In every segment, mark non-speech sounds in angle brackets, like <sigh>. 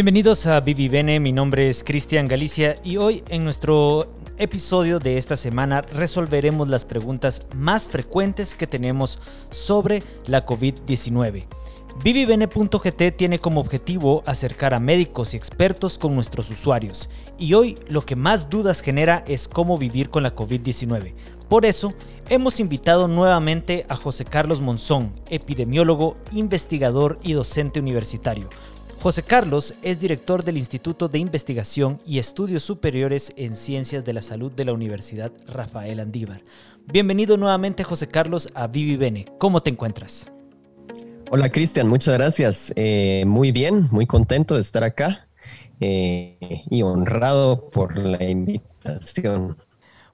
Bienvenidos a Vivi Bene, mi nombre es Cristian Galicia y hoy en nuestro episodio de esta semana resolveremos las preguntas más frecuentes que tenemos sobre la COVID-19. ViviBene.gt tiene como objetivo acercar a médicos y expertos con nuestros usuarios y hoy lo que más dudas genera es cómo vivir con la COVID-19. Por eso, hemos invitado nuevamente a José Carlos Monzón, epidemiólogo, investigador y docente universitario José Carlos es director del Instituto de Investigación y Estudios Superiores en Ciencias de la Salud de la Universidad Rafael Andívar. Bienvenido nuevamente, José Carlos, a Vivi Bene. ¿Cómo te encuentras? Hola, Cristian, muchas gracias. Eh, muy bien, muy contento de estar acá eh, y honrado por la invitación.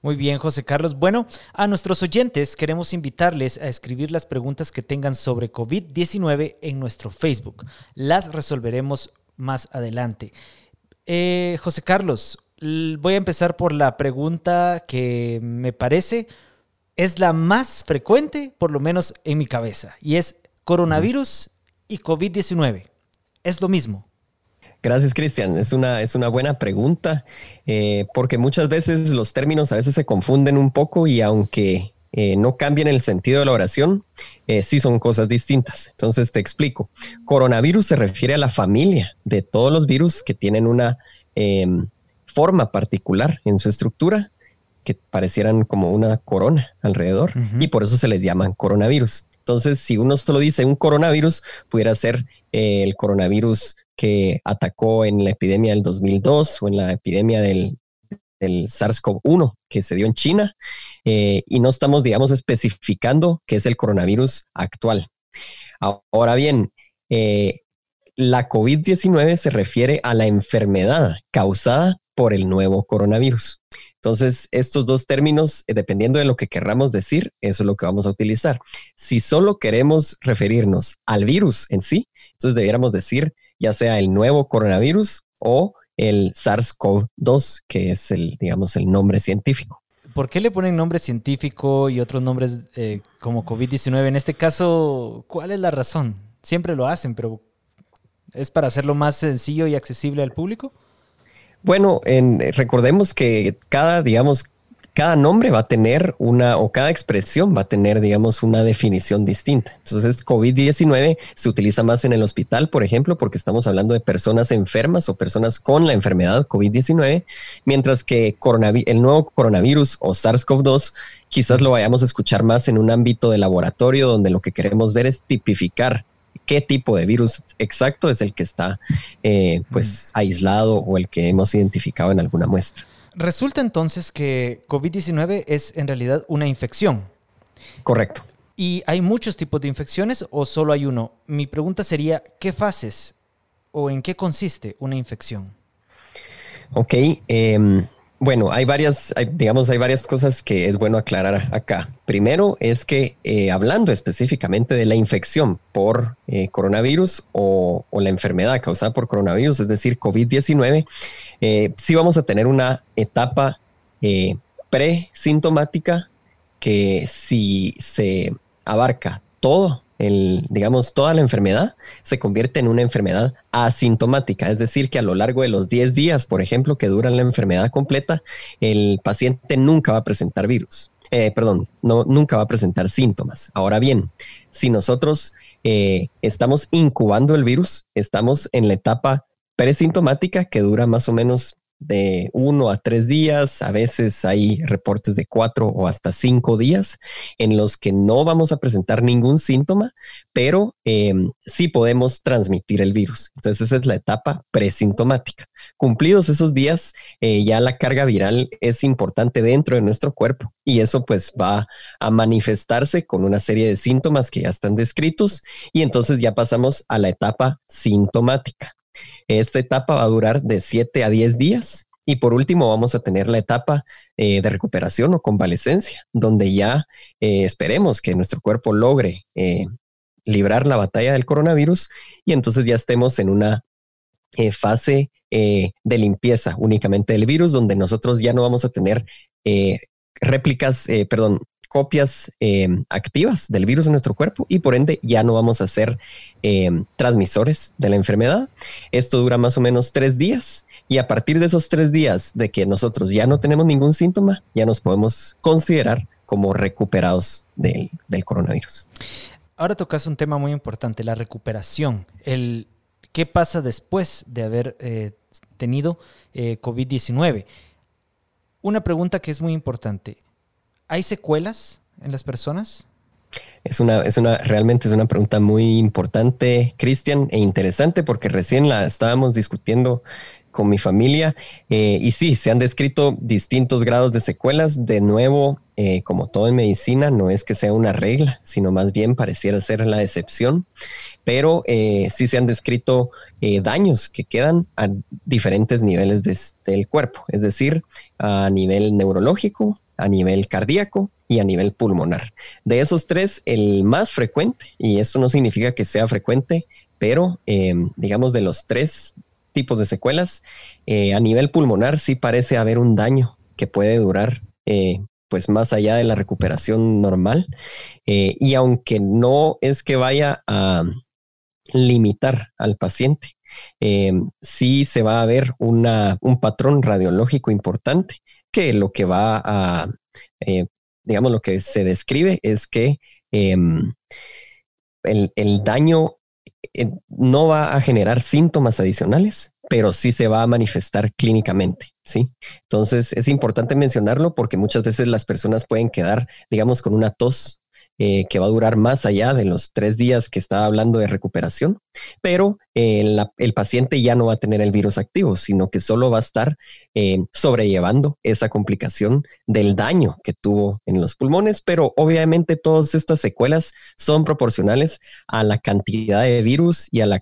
Muy bien, José Carlos. Bueno, a nuestros oyentes queremos invitarles a escribir las preguntas que tengan sobre COVID-19 en nuestro Facebook. Las resolveremos más adelante. Eh, José Carlos, voy a empezar por la pregunta que me parece es la más frecuente, por lo menos en mi cabeza, y es coronavirus y COVID-19. ¿Es lo mismo? Gracias, Cristian. Es una, es una buena pregunta, eh, porque muchas veces los términos a veces se confunden un poco y aunque eh, no cambien el sentido de la oración, eh, sí son cosas distintas. Entonces te explico. Coronavirus se refiere a la familia de todos los virus que tienen una em, forma particular en su estructura que parecieran como una corona alrededor y por eso se les llaman coronavirus. Entonces, si uno solo dice un coronavirus, pudiera ser el coronavirus que atacó en la epidemia del 2002 o en la epidemia del, SARS-CoV-1 que se dio en China eh, y no estamos, digamos, especificando qué es el coronavirus actual. Ahora bien, eh, la COVID-19 se refiere a la enfermedad causada por el nuevo coronavirus. Entonces, estos dos términos, eh, dependiendo de lo que querramos decir, eso es lo que vamos a utilizar. Si solo queremos referirnos al virus en sí, entonces debiéramos decir ya sea el nuevo coronavirus o el SARS-CoV-2, que es el, digamos, el nombre científico. ¿Por qué le ponen nombre científico y otros nombres eh, como COVID-19? En este caso, ¿cuál es la razón? Siempre lo hacen, pero ¿es para hacerlo más sencillo y accesible al público? Bueno, recordemos que cada, digamos, cada nombre va a tener una, o cada expresión va a tener, digamos, una definición distinta. Entonces, COVID-19 se utiliza más en el hospital, por ejemplo, porque estamos hablando de personas enfermas o personas con la enfermedad COVID-19, mientras que el nuevo coronavirus o SARS-CoV-2 quizás lo vayamos a escuchar más en un ámbito de laboratorio donde lo que queremos ver es tipificar qué tipo de virus exacto es el que está eh, pues aislado o el que hemos identificado en alguna muestra. Resulta entonces que COVID-19 es en realidad una infección. Correcto. ¿Y hay muchos tipos de infecciones o solo hay uno? Mi pregunta sería, ¿qué fases o en qué consiste una infección? Ok, eh, bueno, hay varias, digamos, hay varias cosas que es bueno aclarar acá. Primero es que eh, hablando específicamente de la infección por eh, coronavirus o, la enfermedad causada por coronavirus, es decir, COVID-19, eh, sí vamos a tener una etapa presintomática que si se abarca todo el, digamos, toda la enfermedad se convierte en una enfermedad asintomática, es decir, que a lo largo de los 10 días, por ejemplo, que duran la enfermedad completa, el paciente nunca va a presentar virus. Eh, perdón, no, nunca va a presentar síntomas. Ahora bien, si nosotros eh, estamos incubando el virus, estamos en la etapa presintomática que dura más o menos de uno a tres días, a veces hay reportes de cuatro o hasta cinco días en los que no vamos a presentar ningún síntoma, pero em, sí podemos transmitir el virus. Entonces esa es la etapa presintomática. Cumplidos esos días, eh, ya la carga viral es importante dentro de nuestro cuerpo y eso pues va a manifestarse con una serie de síntomas que ya están descritos y entonces ya pasamos a la etapa sintomática. Esta etapa va a durar de 7 a 10 días. Y por último, vamos a tener la etapa eh, de recuperación o convalecencia, donde ya eh, esperemos que nuestro cuerpo logre eh, librar la batalla del coronavirus y entonces ya estemos en una fase de limpieza únicamente del virus, donde nosotros ya no vamos a tener réplicas, perdón, copias em, activas del virus en nuestro cuerpo y por ende ya no vamos a ser em, transmisores de la enfermedad. Esto dura más o menos tres días y a partir de esos tres días de que nosotros ya no tenemos ningún síntoma, ya nos podemos considerar como recuperados del, coronavirus. Ahora tocas un tema muy importante, la recuperación. El, ¿Qué pasa después de haber eh, tenido eh, COVID-19? Una pregunta que es muy importante. ¿Hay secuelas en las personas? Es una, es una, realmente es una pregunta muy importante, Cristian, e interesante porque recién la estábamos discutiendo con mi familia eh, y sí, se han descrito distintos grados de secuelas. De nuevo, eh, como todo en medicina, no es que sea una regla, sino más bien pareciera ser la excepción, pero eh, sí se han descrito daños que quedan a diferentes niveles del cuerpo, es decir, a nivel neurológico, a nivel cardíaco y a nivel pulmonar. De esos tres, el más frecuente, y eso no significa que sea frecuente, pero digamos de los tres tipos de secuelas. Eh, a nivel pulmonar sí parece haber un daño que puede durar eh, pues más allá de la recuperación normal. Eh, y aunque no es que vaya a limitar al paciente, sí se va a ver una, un patrón radiológico importante que lo que va a, digamos, lo que se describe es que em, el, el daño eh, no va a generar síntomas adicionales, pero sí se va a manifestar clínicamente, ¿sí? Entonces es importante mencionarlo porque muchas veces las personas pueden quedar, digamos, con una tos eh, que va a durar más allá de los tres días que estaba hablando de recuperación, pero eh, el paciente ya no va a tener el virus activo, sino que solo va a estar eh, sobrellevando esa complicación del daño que tuvo en los pulmones, pero obviamente todas estas secuelas son proporcionales a la cantidad de virus y a la,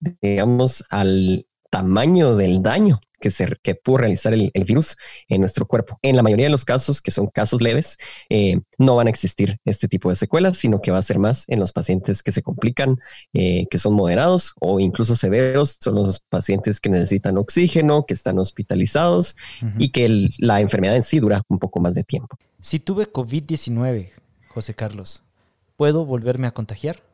digamos, al tamaño del daño que, se, que pudo realizar el, virus en nuestro cuerpo. En la mayoría de los casos, que son casos leves, eh, no van a existir este tipo de secuelas, sino que va a ser más en los pacientes que se complican, eh, que son moderados o incluso severos. Son los pacientes que necesitan oxígeno, que están hospitalizados y que la enfermedad en sí dura un poco más de tiempo. Si tuve COVID-19, José Carlos, ¿puedo volverme a contagiar?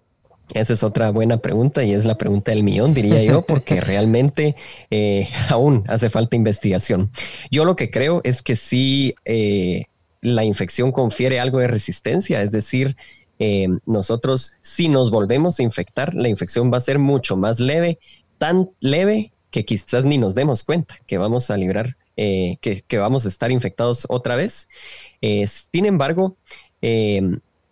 Esa es otra buena pregunta y es la pregunta del millón, diría yo, porque <laughs> realmente eh, aún hace falta investigación. Yo lo que creo es que si eh, la infección confiere algo de resistencia, es decir, eh, nosotros si nos volvemos a infectar, la infección va a ser mucho más leve, tan leve que quizás ni nos demos cuenta que vamos a librar, que, que, vamos a estar infectados otra vez. sin embargo,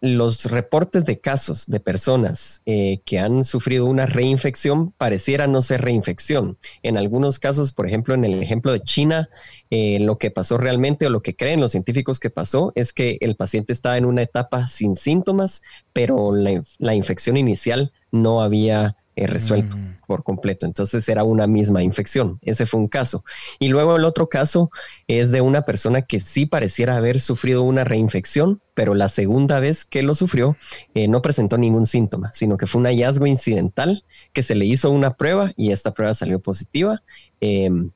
los reportes de casos de personas eh, que han sufrido una reinfección pareciera no ser reinfección. En algunos casos, por ejemplo, en el ejemplo de China, eh, lo que pasó realmente o lo que creen los científicos que pasó es que el paciente estaba en una etapa sin síntomas, pero la infección inicial no había eh, resuelto mm. por completo. Entonces era una misma infección. Ese fue un caso. Y luego el otro caso es de una persona que sí pareciera haber sufrido una reinfección, pero la segunda vez que lo sufrió eh, no presentó ningún síntoma, sino que fue un hallazgo incidental que se le hizo una prueba y esta prueba salió positiva. Em,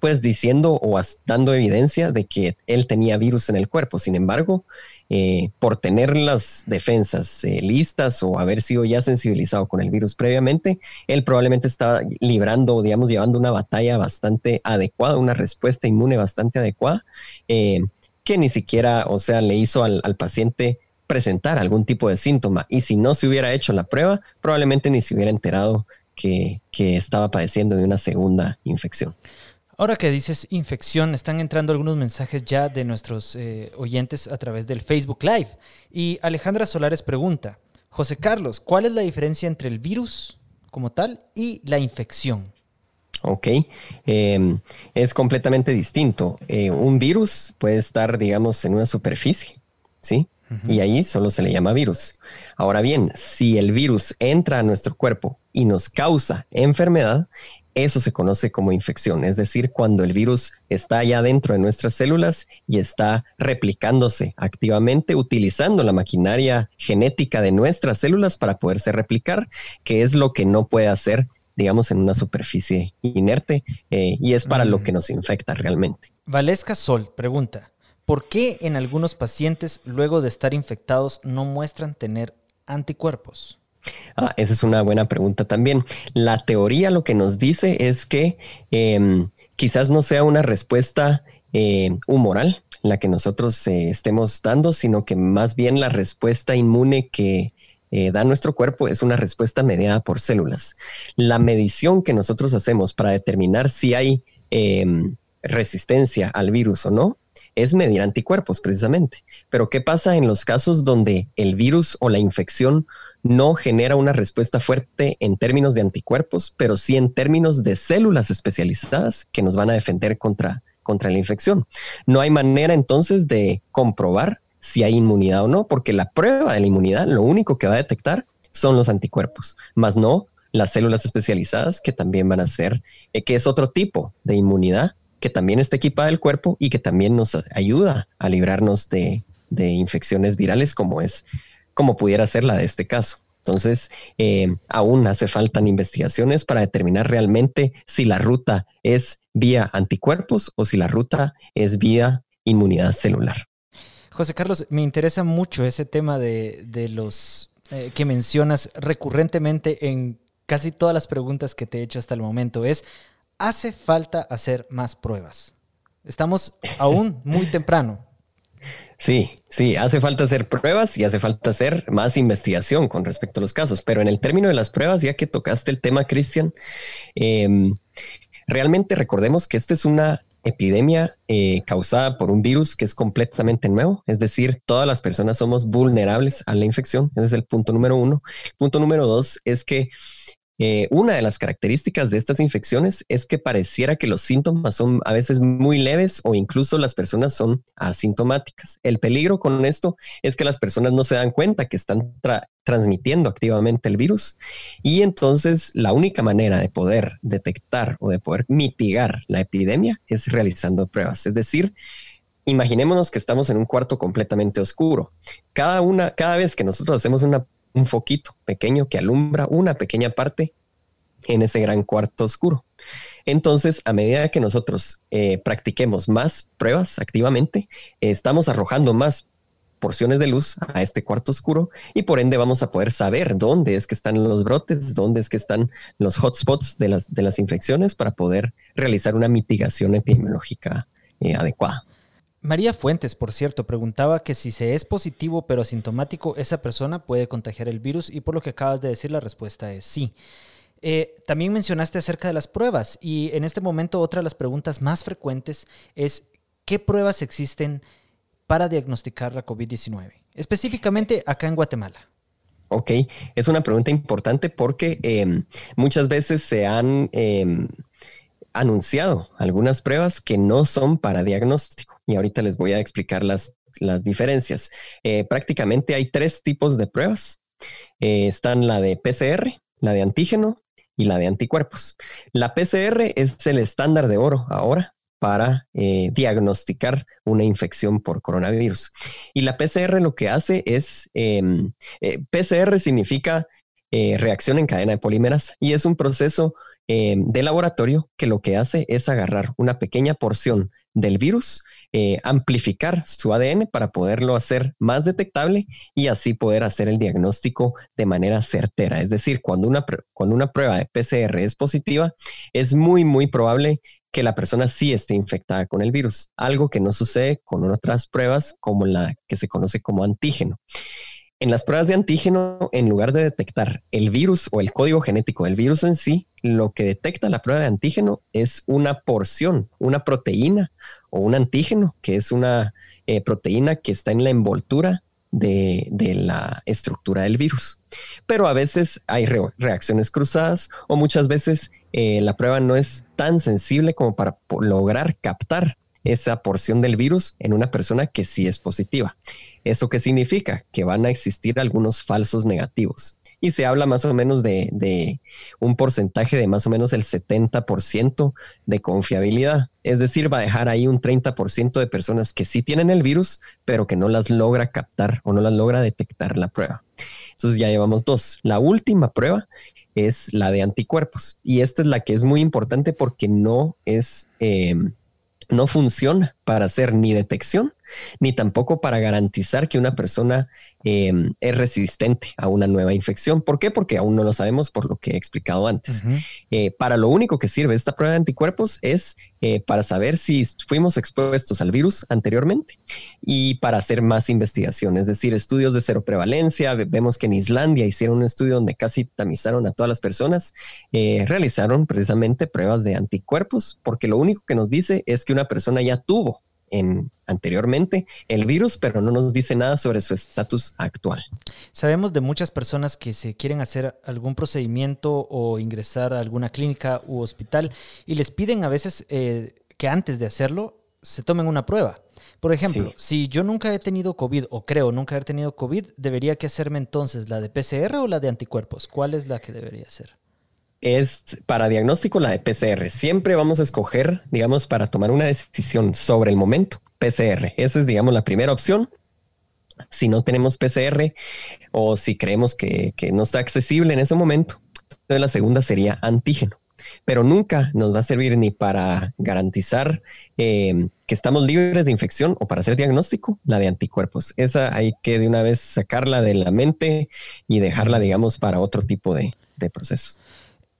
pues diciendo o dando evidencia de que él tenía virus en el cuerpo. Sin embargo, eh, por tener las defensas eh, listas o haber sido ya sensibilizado con el virus previamente, él probablemente estaba librando, digamos, llevando una batalla bastante adecuada, una respuesta inmune bastante adecuada, eh, que ni siquiera, o sea, le hizo al, paciente presentar algún tipo de síntoma. Y si no se hubiera hecho la prueba, probablemente ni se hubiera enterado que, que estaba padeciendo de una segunda infección. Ahora que dices infección, están entrando algunos mensajes ya de nuestros eh, oyentes a través del Facebook Live. Y Alejandra Solares pregunta, José Carlos, ¿cuál es la diferencia entre el virus como tal y la infección? Ok, em, es completamente distinto. Eh, un virus puede estar, digamos, en una superficie, ¿sí? Y ahí solo se le llama virus. Ahora bien, si el virus entra a nuestro cuerpo y nos causa enfermedad, eso se conoce como infección, es decir, cuando el virus está ya dentro de nuestras células y está replicándose activamente utilizando la maquinaria genética de nuestras células para poderse replicar, que es lo que no puede hacer, digamos, en una superficie inerte eh, y es para lo mm. que nos infecta realmente. Valesca Sol pregunta, ¿Por qué en algunos pacientes luego de estar infectados no muestran tener anticuerpos? Ah, esa es una buena pregunta también. La teoría lo que nos dice es que em, quizás no sea una respuesta eh, humoral la que nosotros eh, estemos dando, sino que más bien la respuesta inmune que eh, da nuestro cuerpo es una respuesta mediada por células. La medición que nosotros hacemos para determinar si hay em, resistencia al virus o no es medir anticuerpos precisamente. Pero ¿qué pasa en los casos donde el virus o la infección no genera una respuesta fuerte en términos de anticuerpos, pero sí en términos de células especializadas que nos van a defender contra, contra la infección? No hay manera entonces de comprobar si hay inmunidad o no, porque la prueba de la inmunidad lo único que va a detectar son los anticuerpos, más no las células especializadas que también van a ser, eh, que es otro tipo de inmunidad que también está equipada el cuerpo y que también nos ayuda a librarnos de, infecciones virales como es, como pudiera ser la de este caso. Entonces, eh, aún hace falta investigaciones para determinar realmente si la ruta es vía anticuerpos o si la ruta es vía inmunidad celular. José Carlos, me interesa mucho ese tema de, los eh, que mencionas recurrentemente en casi todas las preguntas que te he hecho hasta el momento. Es, hace falta hacer más pruebas. Estamos <laughs> aún muy temprano. Sí, sí, hace falta hacer pruebas y hace falta hacer más investigación con respecto a los casos. Pero en el término de las pruebas, ya que tocaste el tema, Cristian, em, realmente recordemos que esta es una epidemia eh, causada por un virus que es completamente nuevo, es decir, todas las personas somos vulnerables a la infección, ese es el punto número uno. El punto número dos es que eh, una de las características de estas infecciones es que pareciera que los síntomas son a veces muy leves o incluso las personas son asintomáticas. El peligro con esto es que las personas no se dan cuenta que están transmitiendo activamente el virus y entonces la única manera de poder detectar o de poder mitigar la epidemia es realizando pruebas. Es decir, imaginémonos que estamos en un cuarto completamente oscuro. Cada una, cada vez que nosotros hacemos una un foquito pequeño que alumbra una pequeña parte en ese gran cuarto oscuro. Entonces, a medida que nosotros eh, practiquemos más pruebas activamente, estamos arrojando más porciones de luz a este cuarto oscuro y por ende vamos a poder saber dónde es que están los brotes, dónde es que están los hotspots de las, de las infecciones para poder realizar una mitigación epidemiológica eh, adecuada. María Fuentes, por cierto, preguntaba que si se es positivo pero asintomático, esa persona puede contagiar el virus y por lo que acabas de decir, la respuesta es sí. Eh, también mencionaste acerca de las pruebas y en este momento otra de las preguntas más frecuentes es ¿qué pruebas existen para diagnosticar la COVID-19? Específicamente acá en Guatemala. Ok, es una pregunta importante porque em, muchas veces se han... Em, anunciado algunas pruebas que no son para diagnóstico y ahorita les voy a explicar las, las diferencias. Eh, prácticamente hay tres tipos de pruebas. Eh, están la de PCR, la de antígeno y la de anticuerpos. La PCR es el estándar de oro ahora para eh, diagnosticar una infección por coronavirus. Y la PCR lo que hace es, em, PCR significa reacción en cadena de polímeras y es un proceso Em, de laboratorio que lo que hace es agarrar una pequeña porción del virus, eh, amplificar su ADN para poderlo hacer más detectable y así poder hacer el diagnóstico de manera certera. Es decir, cuando una, cuando una prueba de PCR es positiva, es muy, muy probable que la persona sí esté infectada con el virus, algo que no sucede con otras pruebas como la que se conoce como antígeno. En las pruebas de antígeno, en lugar de detectar el virus o el código genético del virus en sí, lo que detecta la prueba de antígeno es una porción, una proteína o un antígeno, que es una eh, proteína que está en la envoltura de, la estructura del virus. Pero a veces hay reacciones cruzadas o muchas veces eh, la prueba no es tan sensible como para lograr captar esa porción del virus en una persona que sí es positiva. ¿Eso qué significa? Que van a existir algunos falsos negativos. Y se habla más o menos de, un porcentaje de más o menos el 70% de confiabilidad. Es decir, va a dejar ahí un 30% de personas que sí tienen el virus, pero que no las logra captar o no las logra detectar la prueba. Entonces ya llevamos dos. La última prueba es la de anticuerpos. Y esta es la que es muy importante porque no es... Eh, no funciona para hacer ni detección ni tampoco para garantizar que una persona em, es resistente a una nueva infección. ¿Por qué? Porque aún no lo sabemos por lo que he explicado antes. Eh, para lo único que sirve esta prueba de anticuerpos es eh, para saber si fuimos expuestos al virus anteriormente y para hacer más investigación, es decir, estudios de cero prevalencia. Vemos que en Islandia hicieron un estudio donde casi tamizaron a todas las personas, eh, realizaron precisamente pruebas de anticuerpos, porque lo único que nos dice es que una persona ya tuvo en, anteriormente el virus, pero no nos dice nada sobre su estatus actual. Sabemos de muchas personas que se quieren hacer algún procedimiento o ingresar a alguna clínica u hospital y les piden a veces eh, que antes de hacerlo se tomen una prueba. Por ejemplo, si yo nunca he tenido COVID o creo nunca haber tenido COVID, ¿debería que hacerme entonces la de PCR o la de anticuerpos? ¿Cuál es la que debería hacer? es para diagnóstico la de PCR. Siempre vamos a escoger, digamos, para tomar una decisión sobre el momento, PCR. Esa es, digamos, la primera opción. Si no tenemos PCR o si creemos que, no está accesible en ese momento, entonces la segunda sería antígeno. Pero nunca nos va a servir ni para garantizar em, que estamos libres de infección o para hacer diagnóstico, la de anticuerpos. Esa hay que de una vez sacarla de la mente y dejarla, digamos, para otro tipo de, de procesos.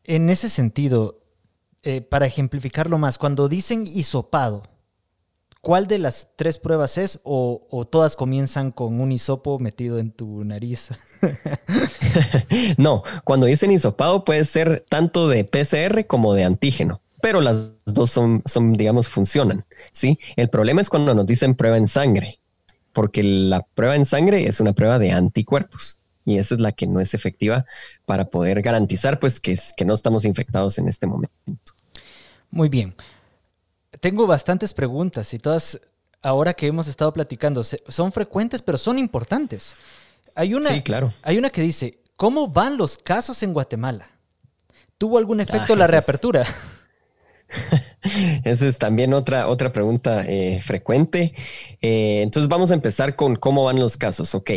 En ese sentido, eh, para ejemplificarlo más, cuando dicen hisopado, ¿cuál de las tres pruebas es o, todas comienzan con un hisopo metido en tu nariz? <laughs> no, cuando dicen hisopado puede ser tanto de PCR como de antígeno, pero las dos son, son, digamos, funcionan. ¿sí? El problema es cuando nos dicen prueba en sangre, porque la prueba en sangre es una prueba de anticuerpos y esa es la que no es efectiva para poder garantizar pues que, que no estamos infectados en este momento. Muy bien. Tengo bastantes preguntas y todas ahora que hemos estado platicando son frecuentes pero son importantes. Hay una, sí, claro. Hay una que dice, ¿cómo van los casos en Guatemala? ¿Tuvo algún efecto ah, la reapertura? <laughs> Esa es también otra, otra pregunta eh, frecuente. Eh, entonces vamos a empezar con cómo van los casos. Ok,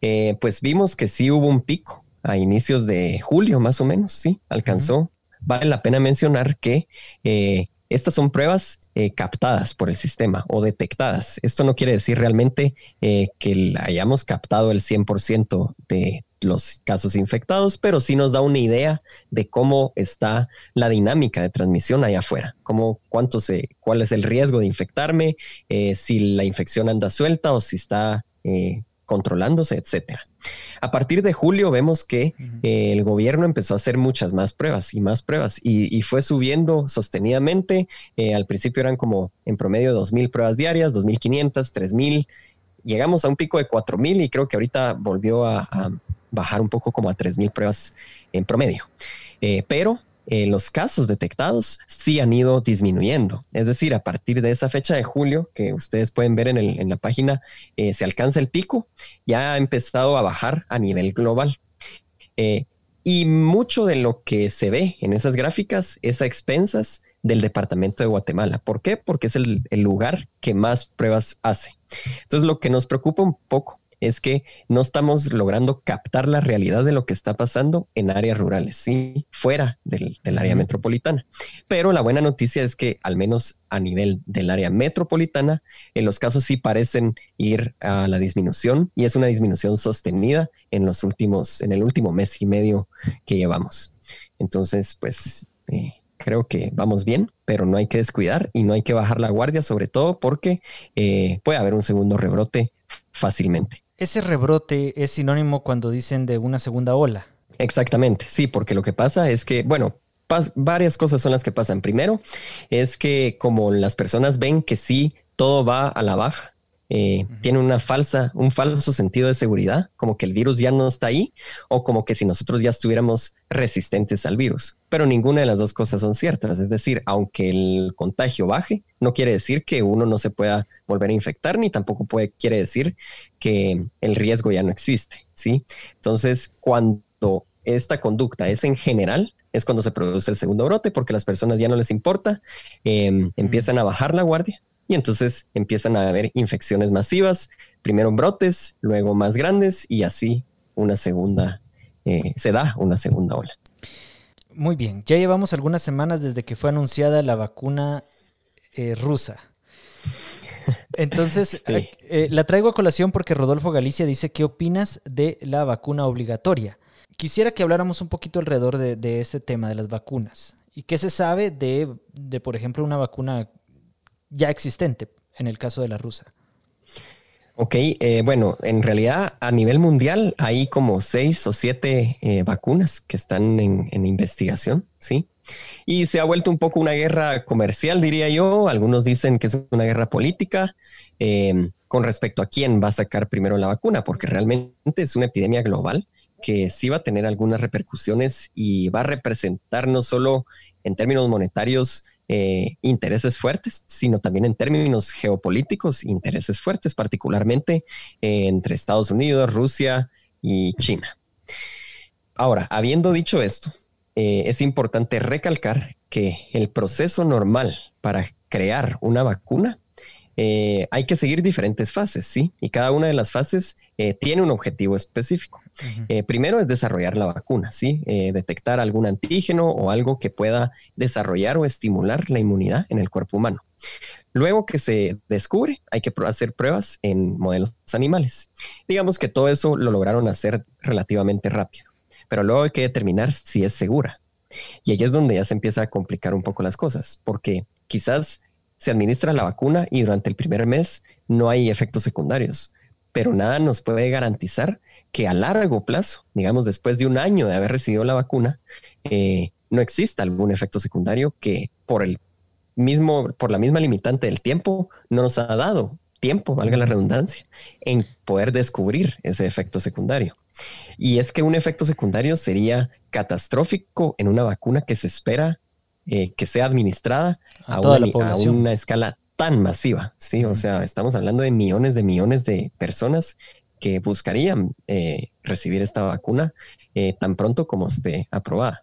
eh, pues vimos que sí hubo un pico a inicios de julio, más o menos, sí, alcanzó. Vale la pena mencionar que estas son pruebas captadas por el sistema o detectadas. Esto no quiere decir realmente que hayamos captado el 100% de los casos infectados, pero sí nos da una idea de cómo está la dinámica de transmisión allá afuera, cómo, cuánto cuál es el riesgo de infectarme, eh, si la infección anda suelta o si está eh, controlándose, etcétera. A partir de julio vemos que eh, el gobierno empezó a hacer muchas más pruebas y más pruebas y, fue subiendo sostenidamente. al principio eran como en promedio 2.000 pruebas diarias, 2.500, 3.000. Llegamos a un pico de 4.000 y creo que ahorita volvió a bajar un poco como a 3.000 pruebas en promedio. Eh, pero eh, los casos detectados sí han ido disminuyendo. Es decir, a partir de esa fecha de julio, que ustedes pueden ver en, la página, eh, se alcanza el pico, ya ha empezado a bajar a nivel global. y mucho de lo que se ve en esas gráficas es a expensas del departamento de Guatemala. ¿Por qué? Porque es el lugar que más pruebas hace. Entonces, lo que nos preocupa un poco es que no estamos logrando captar la realidad de lo que está pasando en áreas rurales, sí, fuera del, área metropolitana. Pero la buena noticia es que al menos a nivel del área metropolitana, en los casos sí parecen ir a la disminución y es una disminución sostenida en los últimos, en el último mes y medio que llevamos. Entonces, pues eh, creo que vamos bien, pero no hay que descuidar y no hay que bajar la guardia, sobre todo porque eh, puede haber un segundo rebrote fácilmente. Ese rebrote es sinónimo cuando dicen de una segunda ola. Exactamente, sí, porque lo que pasa es que, bueno, varias cosas son las que pasan. Primero, es que como las personas ven que sí, todo va a la baja, eh, tiene una falsa, un falso sentido de seguridad, como que el virus ya no está ahí o como que si nosotros ya estuviéramos resistentes al virus. Pero ninguna de las dos cosas son ciertas. Es decir, aunque el contagio baje, no quiere decir que uno no se pueda volver a infectar, ni tampoco puede, quiere decir que el riesgo ya no existe. ¿sí? Entonces, cuando esta conducta es en general, es cuando se produce el segundo brote, porque las personas ya no les importa, em, empiezan a bajar la guardia y entonces empiezan a haber infecciones masivas, primero brotes, luego más grandes y así una segunda, eh, se da una segunda ola. Muy bien, ya llevamos algunas semanas desde que fue anunciada la vacuna eh, rusa. <laughs> Entonces, eh, la traigo a colación porque Rodolfo Galicia dice, ¿qué opinas de la vacuna obligatoria? Quisiera que habláramos un poquito alrededor de, este tema de las vacunas. ¿Y qué se sabe de, de, por ejemplo, una vacuna ya existente, en el caso de la rusa? Ok, eh, bueno, en realidad a nivel mundial hay como seis o siete eh, vacunas que están en, investigación, ¿sí? Y se ha vuelto un poco una guerra comercial, diría yo. Algunos dicen que es una guerra política em, con respecto a quién va a sacar primero la vacuna, porque realmente es una epidemia global que sí va a tener algunas repercusiones y va a representar no solo en términos monetarios eh, intereses fuertes, sino también en términos geopolíticos, intereses fuertes, particularmente eh, entre Estados Unidos, Rusia y China. Ahora, habiendo dicho esto, eh, es importante recalcar que el proceso normal para crear una vacuna eh, hay que seguir diferentes fases, ¿sí? Y cada una de las fases eh, tiene un objetivo específico. Eh, primero es desarrollar la vacuna, ¿sí? detectar algún antígeno o algo que pueda desarrollar o estimular la inmunidad en el cuerpo humano. Luego que se descubre, hay que hacer pruebas en modelos animales. Digamos que todo eso lo lograron hacer relativamente rápido, pero luego hay que determinar si es segura. Y ahí es donde ya se empieza a complicar un poco las cosas, porque quizás se administra la vacuna y durante el primer mes no hay efectos secundarios, pero nada nos puede garantizar que a largo plazo, digamos después de un año de haber recibido la vacuna, eh, no exista algún efecto secundario que por el mismo, por la misma limitante del tiempo, no nos ha dado tiempo, valga la redundancia, en poder descubrir ese efecto secundario. Y es que un efecto secundario sería catastrófico en una vacuna que se espera eh, que sea administrada a, una, escala tan masiva, ¿sí? O sea, estamos hablando de millones de millones de personas que buscarían eh, recibir esta vacuna eh, tan pronto como esté aprobada.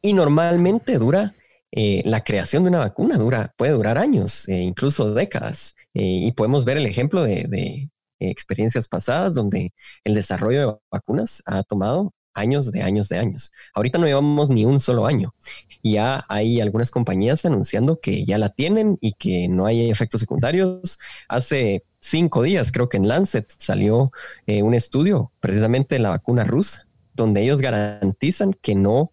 Y normalmente dura, la creación de una vacuna dura, puede durar años, incluso décadas. y podemos ver el ejemplo de experiencias pasadas donde el desarrollo de vacunas ha tomado años de años de años. Ahorita no llevamos ni un solo año. Ya hay algunas compañías anunciando que ya la tienen y que no hay efectos secundarios. Hace cinco días creo que en Lancet salió eh, un estudio precisamente de la vacuna rusa, donde ellos garantizan que no,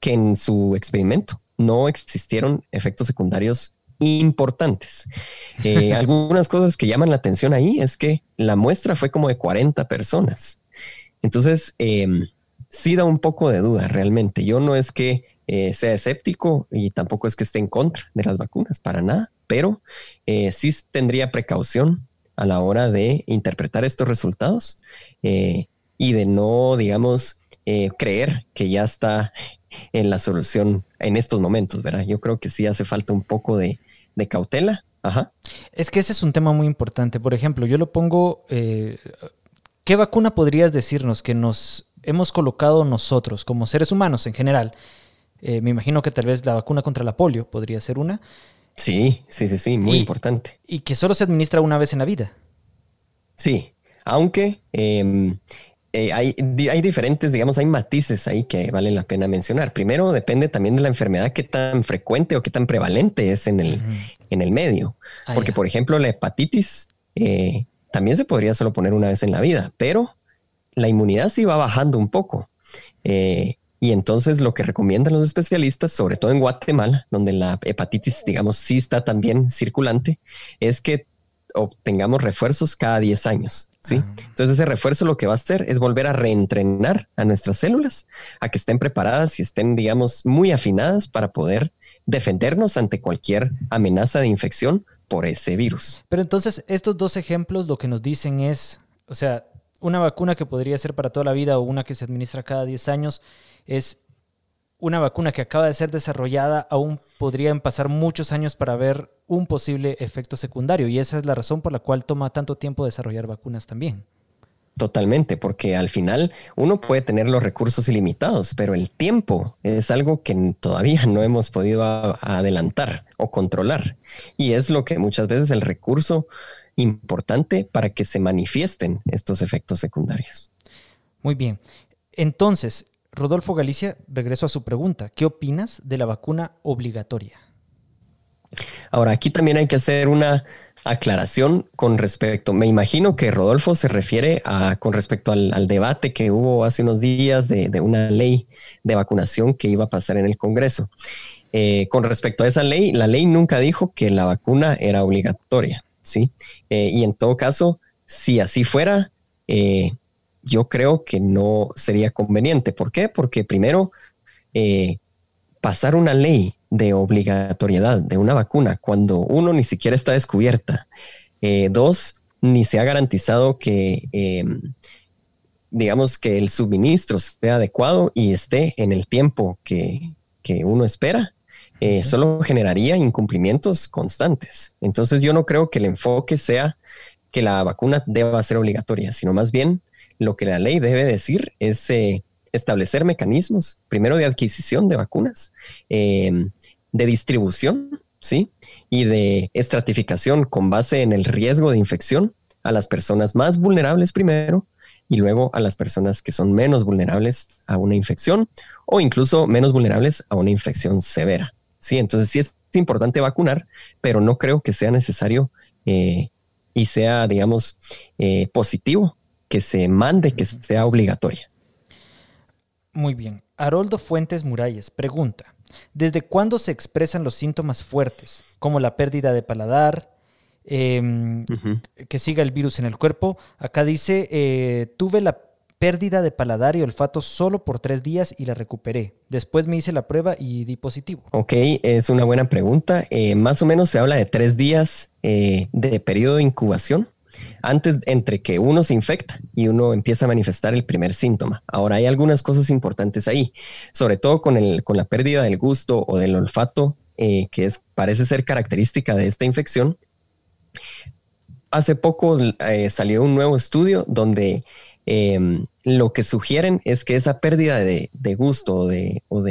que en su experimento no existieron efectos secundarios importantes. Eh, <laughs> algunas cosas que llaman la atención ahí es que la muestra fue como de 40 personas. Entonces, eh, sí da un poco de duda realmente. Yo no es que eh, sea escéptico y tampoco es que esté en contra de las vacunas, para nada, pero eh, sí tendría precaución a la hora de interpretar estos resultados eh, y de no, digamos, creer que ya está en la solución en estos momentos, ¿verdad? Yo creo que sí hace falta un poco de, de cautela. Ajá. Es que ese es un tema muy importante. Por ejemplo, yo lo pongo, ¿qué vacuna podrías decirnos que nos hemos colocado nosotros como seres humanos en general? Eh, me imagino que tal vez la vacuna contra la polio podría ser una. Sí, sí, sí, sí, muy importante. Y que solo se administra una vez en la vida. Sí, aunque em, eh, hay, hay, diferentes, digamos, hay matices ahí que vale la pena mencionar. Primero, depende también de la enfermedad, qué tan frecuente o qué tan prevalente es en el, en el medio. Ah, Porque, por ejemplo, la hepatitis eh, también se podría solo poner una vez en la vida, pero la inmunidad sí va bajando un poco. Eh, y entonces lo que recomiendan los especialistas, sobre todo en Guatemala, donde la hepatitis, digamos, sí está también circulante, es que obtengamos refuerzos cada 10 años. ¿sí? Ah. Entonces ese refuerzo lo que va a hacer es volver a reentrenar a nuestras células, a que estén preparadas y estén, digamos, muy afinadas para poder defendernos ante cualquier amenaza de infección por ese virus. Pero entonces estos dos ejemplos lo que nos dicen es, o sea, una vacuna que podría ser para toda la vida o una que se administra cada 10 años es una vacuna que acaba de ser desarrollada, aún podrían pasar muchos años para ver un posible efecto secundario. Y esa es la razón por la cual toma tanto tiempo desarrollar vacunas también. Totalmente, porque al final uno puede tener los recursos ilimitados, pero el tiempo es algo que todavía no hemos podido adelantar o controlar. Y es lo que muchas veces el recurso importante para que se manifiesten estos efectos secundarios. Muy bien. Entonces, Rodolfo Galicia, regreso a su pregunta. ¿Qué opinas de la vacuna obligatoria? Ahora, aquí también hay que hacer una aclaración con respecto, me imagino que Rodolfo se refiere a con respecto al, debate que hubo hace unos días de, una ley de vacunación que iba a pasar en el Congreso. Eh, con respecto a esa ley, la ley nunca dijo que la vacuna era obligatoria, ¿sí? Eh, y en todo caso, si así fuera, eh, yo creo que no sería conveniente. ¿Por qué? Porque primero, pasar una ley de obligatoriedad de una vacuna cuando uno ni siquiera está descubierta. Eh, dos, ni se ha garantizado que, em, digamos, que el suministro sea adecuado y esté en el tiempo que, uno espera. Eh, solo generaría incumplimientos constantes. Entonces yo no creo que el enfoque sea que la vacuna deba ser obligatoria, sino más bien lo que la ley debe decir es eh, establecer mecanismos, primero de adquisición de vacunas, em, de distribución, ¿sí? Y de estratificación con base en el riesgo de infección a las personas más vulnerables primero y luego a las personas que son menos vulnerables a una infección o incluso menos vulnerables a una infección severa. Sí, entonces sí es importante vacunar, pero no creo que sea necesario eh, y sea, digamos, eh, positivo que se mande que sea obligatoria. Muy bien. Haroldo Fuentes Muralles pregunta, ¿desde cuándo se expresan los síntomas fuertes, como la pérdida de paladar, em, que siga el virus en el cuerpo? Acá dice, eh, tuve la pérdida de paladar y olfato solo por tres días y la recuperé. Después me hice la prueba y di positivo. Ok, es una buena pregunta. Eh, más o menos se habla de tres días eh, de periodo de incubación antes entre que uno se infecta y uno empieza a manifestar el primer síntoma. Ahora hay algunas cosas importantes ahí, sobre todo con, el, con la pérdida del gusto o del olfato, eh, que parece ser característica de esta infección. Hace poco salió un nuevo estudio donde em, lo que sugieren es que esa pérdida de, gusto o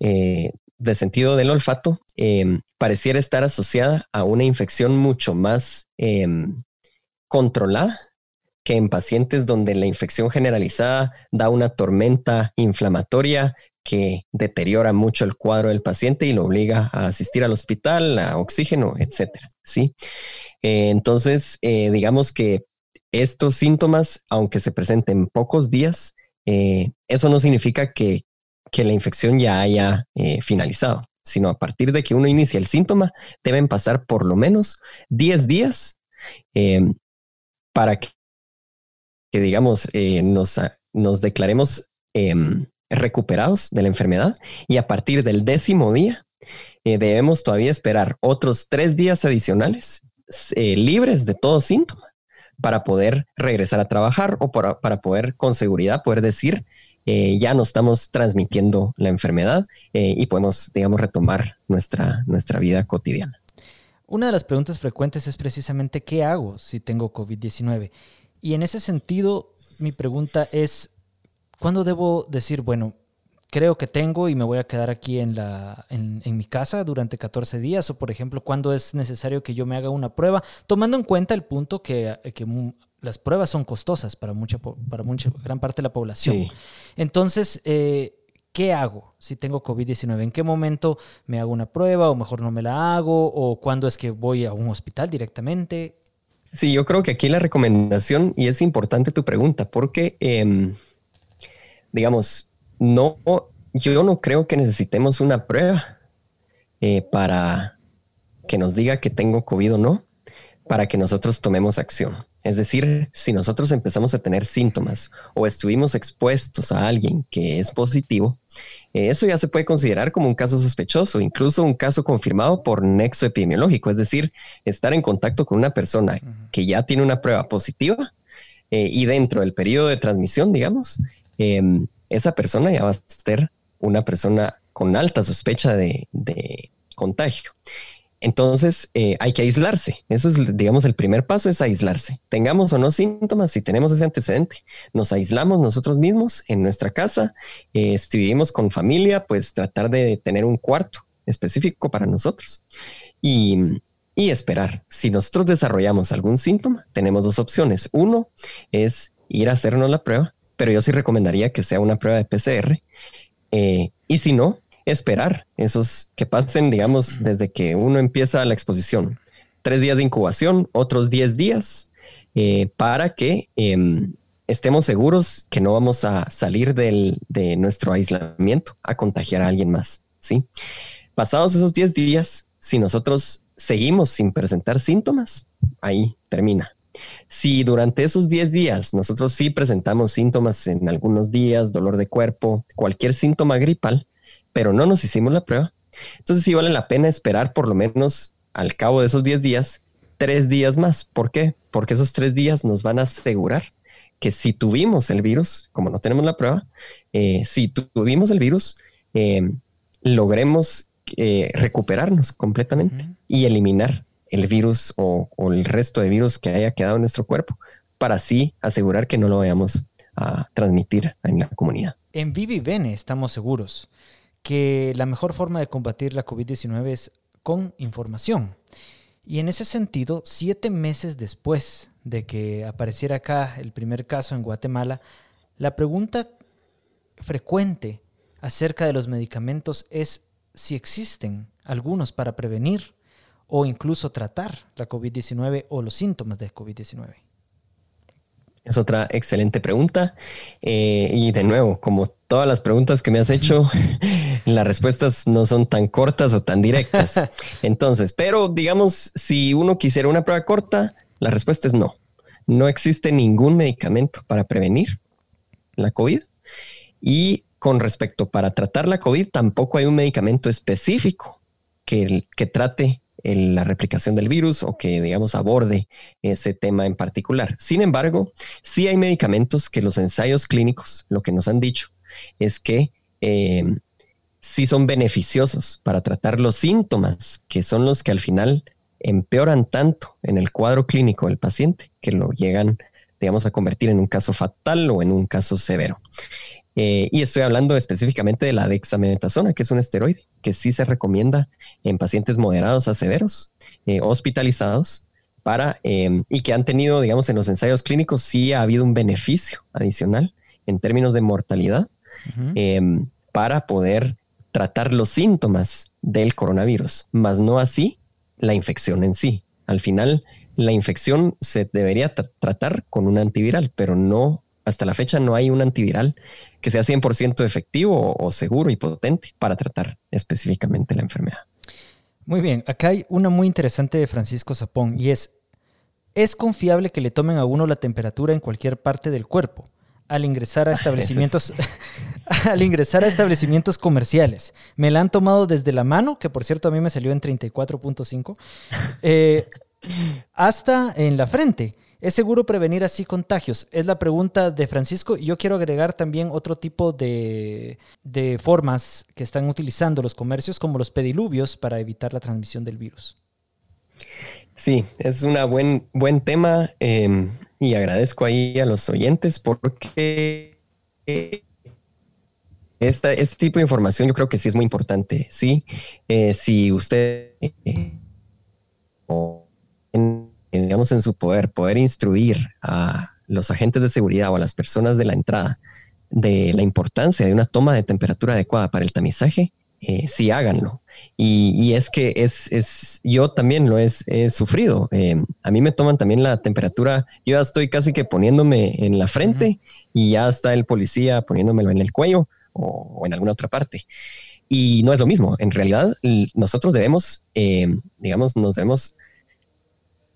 eh, de sentido del olfato em, pareciera estar asociada a una infección mucho más em, controlada que en pacientes donde la infección generalizada da una tormenta inflamatoria que deteriora mucho el cuadro del paciente y lo obliga a asistir al hospital, a oxígeno, etcétera. Sí. Eh, entonces, eh, digamos que estos síntomas, aunque se presenten pocos días, eh, eso no significa que, que la infección ya haya eh, finalizado, sino a partir de que uno inicia el síntoma, deben pasar por lo menos 10 días em, para que, digamos, eh, nos, nos, declaremos em, recuperados de la enfermedad y a partir del décimo día debemos todavía esperar otros tres días adicionales libres de todo síntoma para poder regresar a trabajar o para, para poder con seguridad poder decir eh, ya no estamos transmitiendo la enfermedad eh, y podemos, digamos, retomar nuestra, nuestra vida cotidiana. Una de las preguntas frecuentes es precisamente qué hago si tengo COVID-19. Y en ese sentido, mi pregunta es, ¿cuándo debo decir, bueno, creo que tengo y me voy a quedar aquí en, la, en, mi casa durante 14 días? O, por ejemplo, ¿cuándo es necesario que yo me haga una prueba? Tomando en cuenta el punto que, que las pruebas son costosas para mucha, para mucha gran parte de la población. Entonces, eh, ¿qué hago si tengo COVID-19? ¿En qué momento me hago una prueba o mejor no me la hago? ¿O cuándo es que voy a un hospital directamente? Sí, yo creo que aquí la recomendación, y es importante tu pregunta, porque, em, digamos, no, yo no creo que necesitemos una prueba eh, para que nos diga que tengo COVID o no, para que nosotros tomemos acción. Es decir, si nosotros empezamos a tener síntomas o estuvimos expuestos a alguien que es positivo, eh, eso ya se puede considerar como un caso sospechoso, incluso un caso confirmado por nexo epidemiológico, es decir, estar en contacto con una persona que ya tiene una prueba positiva eh, y dentro del periodo de transmisión, digamos, em, esa persona ya va a ser una persona con alta sospecha de contagio. Entonces eh, hay que aislarse. Eso es, digamos, el primer paso es aislarse. Tengamos o no síntomas, si tenemos ese antecedente, nos aislamos nosotros mismos en nuestra casa. Eh, si vivimos con familia, pues tratar de tener un cuarto específico para nosotros y, y esperar. Si nosotros desarrollamos algún síntoma, tenemos dos opciones. Uno es ir a hacernos la prueba, pero yo sí recomendaría que sea una prueba de PCR. Eh, y si no, esperar esos que pasen, digamos, desde que uno empieza la exposición. tres días de incubación, otros 10 días, eh, para que em, estemos seguros que no vamos a salir del, de nuestro aislamiento a contagiar a alguien más. ¿sí? Pasados esos 10 días, si nosotros seguimos sin presentar síntomas, ahí termina. Si durante esos 10 días nosotros sí presentamos síntomas en algunos días, dolor de cuerpo, cualquier síntoma gripal, pero no nos hicimos la prueba, entonces sí vale la pena esperar por lo menos al cabo de esos 10 días, tres días más. ¿Por qué? Porque esos tres días nos van a asegurar que si tuvimos el virus, como no tenemos la prueba, eh, si tuvimos el virus, eh, logremos eh, recuperarnos completamente y eliminar el virus o, el resto de virus que haya quedado en nuestro cuerpo para así asegurar que no lo vayamos a transmitir en la comunidad. En Vivi Bene estamos seguros que la mejor forma de combatir la COVID-19 es con información. Y en ese sentido, siete meses después de que apareciera acá el primer caso en Guatemala, la pregunta frecuente acerca de los medicamentos es si existen algunos para prevenir o incluso tratar la COVID-19 o los síntomas de COVID-19. Es otra excelente pregunta. Eh, y de nuevo, como todas las preguntas que me has hecho, <laughs> las respuestas no son tan cortas o tan directas. <laughs> Entonces, pero digamos, si uno quisiera una prueba corta, la respuesta es no. No existe ningún medicamento para prevenir la COVID. Y con respecto para tratar la COVID, tampoco hay un medicamento específico que, que trate la replicación del virus o que, digamos, aborde ese tema en particular. Sin embargo, sí hay medicamentos que los ensayos clínicos, lo que nos han dicho, es que eh, sí son beneficiosos para tratar los síntomas, que son los que al final empeoran tanto en el cuadro clínico del paciente que lo llegan, digamos, a convertir en un caso fatal o en un caso severo. Eh, y estoy hablando específicamente de la dexametasona, que es un esteroide que sí se recomienda en pacientes moderados a severos, eh, hospitalizados, para, em, y que han tenido, digamos, en los ensayos clínicos, sí ha habido un beneficio adicional en términos de mortalidad em, para poder tratar los síntomas del coronavirus, más no así la infección en sí. Al final, la infección se debería tratar con un antiviral, pero no hasta la fecha no hay un antiviral que sea 100% efectivo o, seguro y potente para tratar específicamente la enfermedad. Muy bien, acá hay una muy interesante de Francisco Zapón y es, ¿es confiable que le tomen a uno la temperatura en cualquier parte del cuerpo? al ingresar a establecimientos <laughs> al ingresar a establecimientos comerciales. Me la han tomado desde la mano, que por cierto a mí me salió en 34.5, eh, hasta en la frente. ¿Es seguro prevenir así contagios? Es la pregunta de Francisco. Y yo quiero agregar también otro tipo de, formas que están utilizando los comercios, como los pediluvios, para evitar la transmisión del virus. Sí, es un buen, buen tema em, y agradezco ahí a los oyentes porque esta, este tipo de información yo creo que sí es muy importante. Sí, eh, si usted eh, digamos, en su poder, poder instruir a los agentes de seguridad o a las personas de la entrada de la importancia de una toma de temperatura adecuada para el tamizaje, eh, sí háganlo. Y, es que es, es, yo también lo he, sufrido. Eh, a mí me toman también la temperatura, yo ya estoy casi que poniéndome en la frente y ya está el policía poniéndomelo en el cuello o, en alguna otra parte. Y no es lo mismo. En realidad, nosotros debemos, eh, digamos, nos debemos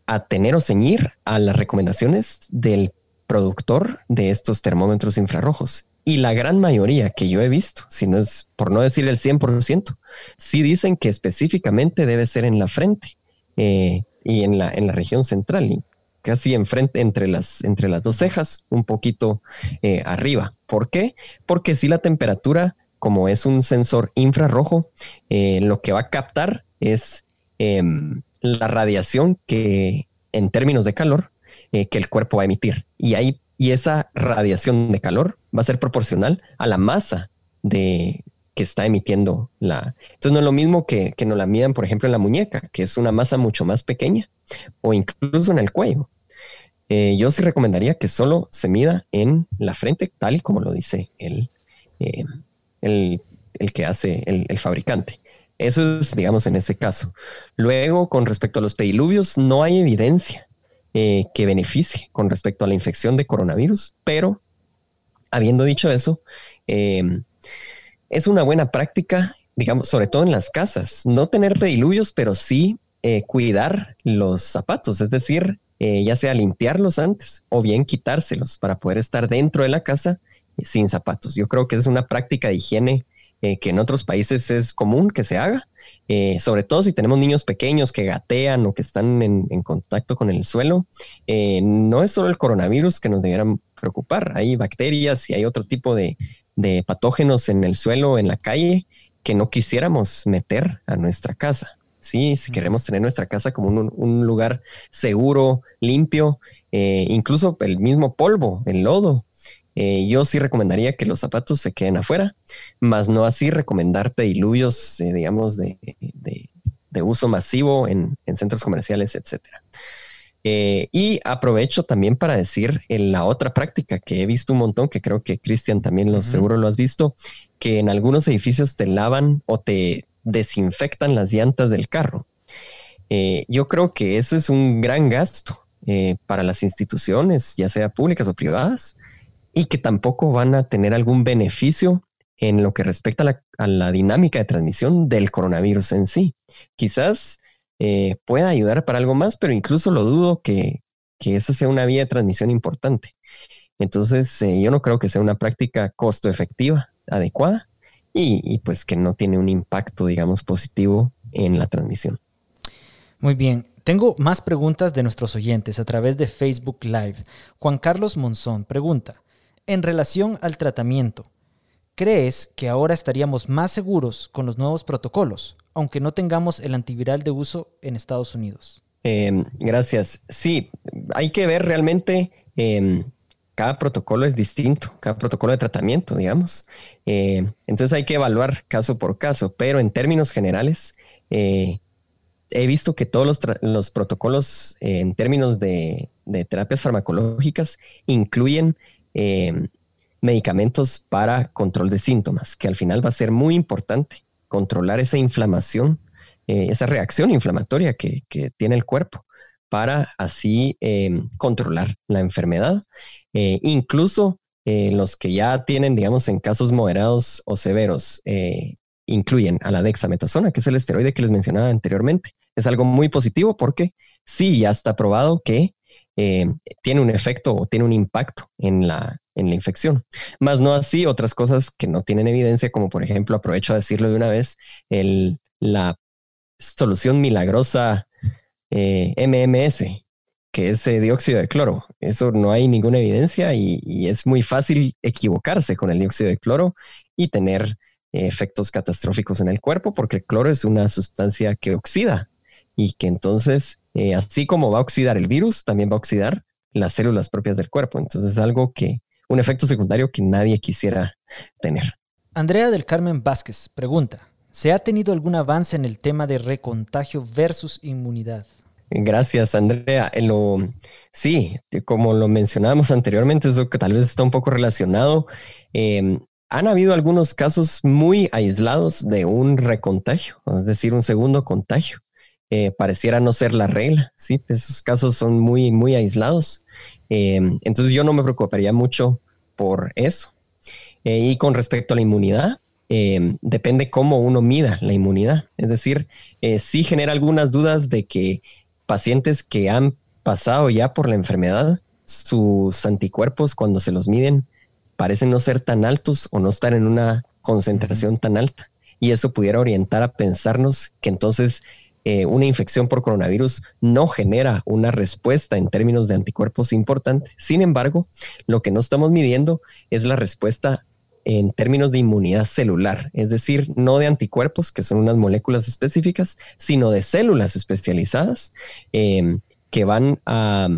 a tener o ceñir a las recomendaciones del productor de estos termómetros infrarrojos. Y la gran mayoría que yo he visto, si no es por no decir el 100%, sí dicen que específicamente debe ser en la frente eh, y en la, en la región central, y casi enfrente, entre las, entre las dos cejas, un poquito eh, arriba. ¿Por qué? Porque si la temperatura, como es un sensor infrarrojo, eh, lo que va a captar es em, la radiación que en términos de calor eh, que el cuerpo va a emitir. Y, ahí, y esa radiación de calor va a ser proporcional a la masa de, que está emitiendo la... Entonces no es lo mismo que, que nos la midan, por ejemplo, en la muñeca, que es una masa mucho más pequeña, o incluso en el cuello. Eh, yo sí recomendaría que solo se mida en la frente, tal como lo dice el, eh, el, el que hace el fabricante. Eso es, digamos, en ese caso. Luego, con respecto a los pediluvios, no hay evidencia eh, que beneficie con respecto a la infección de coronavirus, pero habiendo dicho eso, em, es una buena práctica, digamos, sobre todo en las casas, no tener pediluvios, pero sí eh, cuidar los zapatos, es decir, eh, ya sea limpiarlos antes o bien quitárselos para poder estar dentro de la casa sin zapatos. Yo creo que es una práctica de higiene eh, que en otros países es común que se haga, eh, sobre todo si tenemos niños pequeños que gatean o que están en, contacto con el suelo. Eh, no es solo el coronavirus que nos debieran preocupar, hay bacterias y hay otro tipo de, patógenos en el suelo, en la calle, que no quisiéramos meter a nuestra casa. Sí, si queremos tener nuestra casa como un, lugar seguro, limpio, incluso el mismo polvo, el lodo, eh, yo sí recomendaría que los zapatos se queden afuera, más no así recomendar pediluvios, eh, digamos, de, uso masivo en, centros comerciales, etcétera. Eh, y aprovecho también para decir la otra práctica que he visto un montón, que creo que Cristian también lo seguro lo has visto, que en algunos edificios te lavan o te desinfectan las llantas del carro. yo creo que ese es un gran gasto para las instituciones, ya sea públicas o privadas, y que tampoco van a tener algún beneficio en lo que respecta a la, dinámica de transmisión del coronavirus en sí. Quizás eh, pueda ayudar para algo más, pero incluso lo dudo que, esa sea una vía de transmisión importante. Entonces, eh, yo no creo que sea una práctica costo efectiva, adecuada, y, pues que no tiene un impacto, digamos, positivo en la transmisión. Muy bien. Tengo más preguntas de nuestros oyentes a través de Facebook Live. Juan Carlos Monzón pregunta, en relación al tratamiento, ¿crees que ahora estaríamos más seguros con los nuevos protocolos, aunque no tengamos el antiviral de uso en Estados Unidos? Em, gracias. Sí, hay que ver realmente, em, cada protocolo es distinto, cada protocolo de tratamiento, digamos. Em, entonces hay que evaluar caso por caso, pero en términos generales, eh, he visto que todos los, protocolos en términos de, terapias farmacológicas incluyen Em, medicamentos para control de síntomas, que al final va a ser muy importante controlar esa inflamación, eh, esa reacción inflamatoria que, tiene el cuerpo para así em, controlar la enfermedad. Eh, incluso eh, los que ya tienen, digamos, en casos moderados o severos, incluyen a la dexametasona, que es el esteroide que les mencionaba anteriormente. Es algo muy positivo porque sí, ya está probado que eh, tiene un efecto o tiene un impacto en la, en la infección. Más no así otras cosas que no tienen evidencia, como por ejemplo, aprovecho a decirlo de una vez, la solución milagrosa eh, MMS, que es dióxido de cloro. Eso no hay ninguna evidencia y, es muy fácil equivocarse con el dióxido de cloro y tener eh, efectos catastróficos en el cuerpo, porque el cloro es una sustancia que oxida y que entonces, eh, así como va a oxidar el virus, también va a oxidar las células propias del cuerpo. Entonces es algo que, un efecto secundario que nadie quisiera tener. Andrea del Carmen Vázquez pregunta, ¿se ha tenido algún avance en el tema de recontagio versus inmunidad? Gracias, Andrea. En lo, sí, como lo mencionábamos anteriormente, eso que tal vez está un poco relacionado. Em, han habido algunos casos muy aislados de un recontagio, es decir, un segundo contagio. Eh, pareciera no ser la regla, ¿sí? Esos casos son muy, muy aislados. Eh, entonces yo no me preocuparía mucho por eso. Eh, y con respecto a la inmunidad, depende cómo uno mida la inmunidad. Es decir, sí genera algunas dudas de que pacientes que han pasado ya por la enfermedad, sus anticuerpos cuando se los miden parecen no ser tan altos o no estar en una concentración tan alta. Y eso pudiera orientar a pensarnos que entonces eh, una infección por coronavirus no genera una respuesta en términos de anticuerpos importante. Sin embargo, lo que no estamos midiendo es la respuesta en términos de inmunidad celular, es decir, no de anticuerpos, que son unas moléculas específicas, sino de células especializadas em, que van a